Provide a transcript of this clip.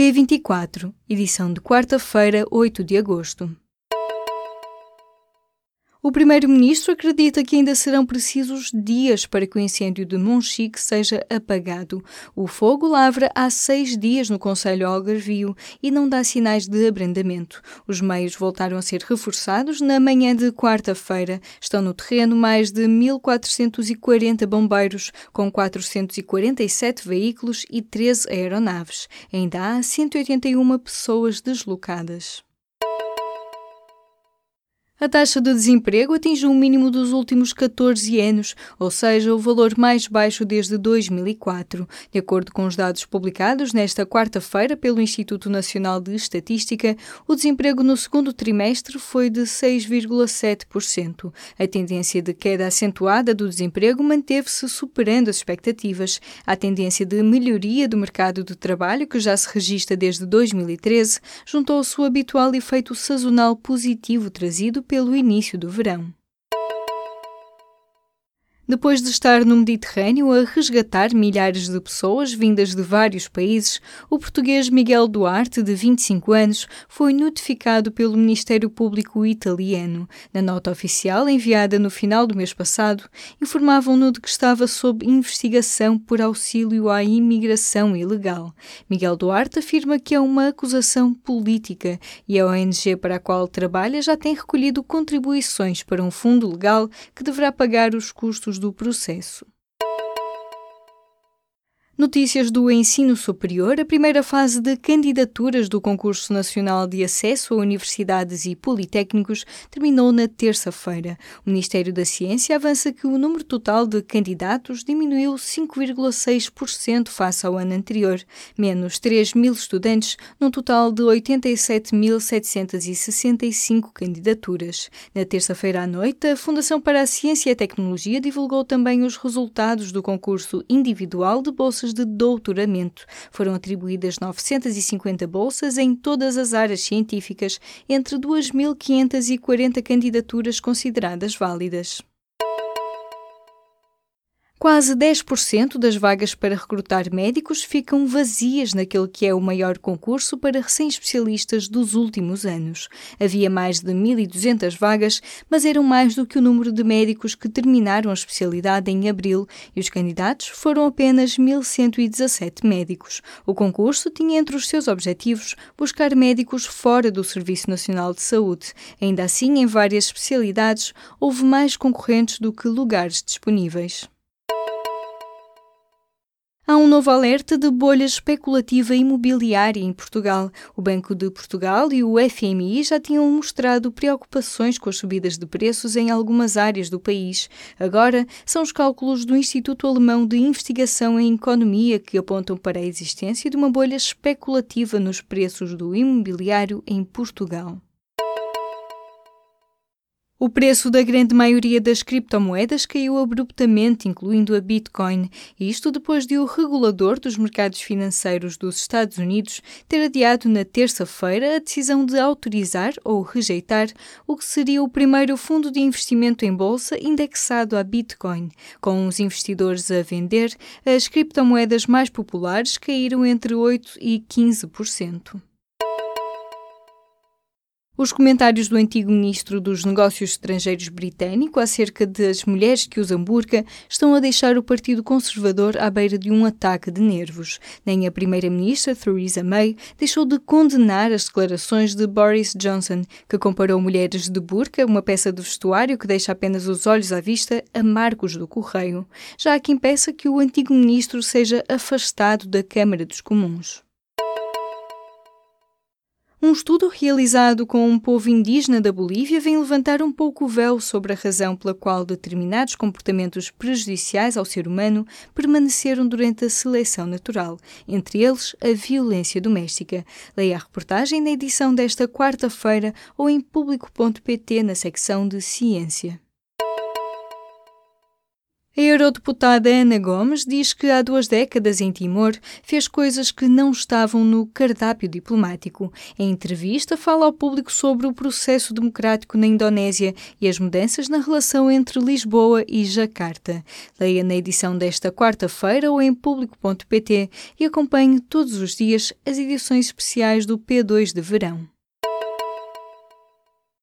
P24, edição de quarta-feira, 8 de agosto. O primeiro-ministro acredita que ainda serão precisos dias para que o incêndio de Monchique seja apagado. O fogo lavra há seis dias no Conselho Algarvio e não dá sinais de abrandamento. Os meios voltaram a ser reforçados na manhã de quarta-feira. Estão no terreno mais de 1.440 bombeiros, com 447 veículos e 13 aeronaves. Ainda há 181 pessoas deslocadas. A taxa de desemprego atinge o mínimo dos últimos 14 anos, ou seja, o valor mais baixo desde 2004. De acordo com os dados publicados nesta quarta-feira pelo Instituto Nacional de Estatística, o desemprego no segundo trimestre foi de 6,7%. A tendência de queda acentuada do desemprego manteve-se superando as expectativas. A tendência de melhoria do mercado de trabalho, que já se registra desde 2013, juntou-se o habitual efeito sazonal positivo trazido pelo início do verão. Depois de estar no Mediterrâneo a resgatar milhares de pessoas vindas de vários países, o português Miguel Duarte, de 25 anos, foi notificado pelo Ministério Público italiano. Na nota oficial enviada no final do mês passado, informavam-no de que estava sob investigação por auxílio à imigração ilegal. Miguel Duarte afirma que é uma acusação política e a ONG para a qual trabalha já tem recolhido contribuições para um fundo legal que deverá pagar os custos do processo. Notícias do ensino superior. A primeira fase de candidaturas do Concurso Nacional de Acesso a Universidades e Politécnicos terminou na terça-feira. O Ministério da Ciência avança que o número total de candidatos diminuiu 5,6% face ao ano anterior, menos 3 mil estudantes, num total de 87.765 candidaturas. Na terça-feira à noite, a Fundação para a Ciência e a Tecnologia divulgou também os resultados do concurso individual de bolsas bolsas de doutoramento. Foram atribuídas 950 bolsas em todas as áreas científicas, entre 2.540 candidaturas consideradas válidas. Quase 10% das vagas para recrutar médicos ficam vazias naquele que é o maior concurso para recém-especialistas dos últimos anos. Havia mais de 1.200 vagas, mas eram mais do que o número de médicos que terminaram a especialidade em abril e os candidatos foram apenas 1.117 médicos. O concurso tinha entre os seus objetivos buscar médicos fora do Serviço Nacional de Saúde. Ainda assim, em várias especialidades, houve mais concorrentes do que lugares disponíveis. Há um novo alerta de bolha especulativa imobiliária em Portugal. O Banco de Portugal e o FMI já tinham mostrado preocupações com as subidas de preços em algumas áreas do país. Agora, são os cálculos do Instituto Alemão de Investigação em Economia que apontam para a existência de uma bolha especulativa nos preços do imobiliário em Portugal. O preço da grande maioria das criptomoedas caiu abruptamente, incluindo a Bitcoin, isto depois de o regulador dos mercados financeiros dos Estados Unidos ter adiado na terça-feira a decisão de autorizar ou rejeitar o que seria o primeiro fundo de investimento em bolsa indexado à Bitcoin. Com os investidores a vender, as criptomoedas mais populares caíram entre 8% e 15%. Os comentários do antigo ministro dos Negócios Estrangeiros britânico acerca das mulheres que usam burca estão a deixar o Partido Conservador à beira de um ataque de nervos. Nem a primeira-ministra Theresa May deixou de condenar as declarações de Boris Johnson, que comparou mulheres de burca, uma peça de vestuário que deixa apenas os olhos à vista, a marcos do correio. Já há quem peça que o antigo ministro seja afastado da Câmara dos Comuns. Um estudo realizado com um povo indígena da Bolívia vem levantar um pouco o véu sobre a razão pela qual determinados comportamentos prejudiciais ao ser humano permaneceram durante a seleção natural, entre eles a violência doméstica. Leia a reportagem na edição desta quarta-feira ou em público.pt na secção de Ciência. A eurodeputada Ana Gomes diz que há duas décadas em Timor fez coisas que não estavam no cardápio diplomático. Em entrevista, fala ao público sobre o processo democrático na Indonésia e as mudanças na relação entre Lisboa e Jacarta. Leia na edição desta quarta-feira ou em público.pt e acompanhe todos os dias as edições especiais do P2 de verão.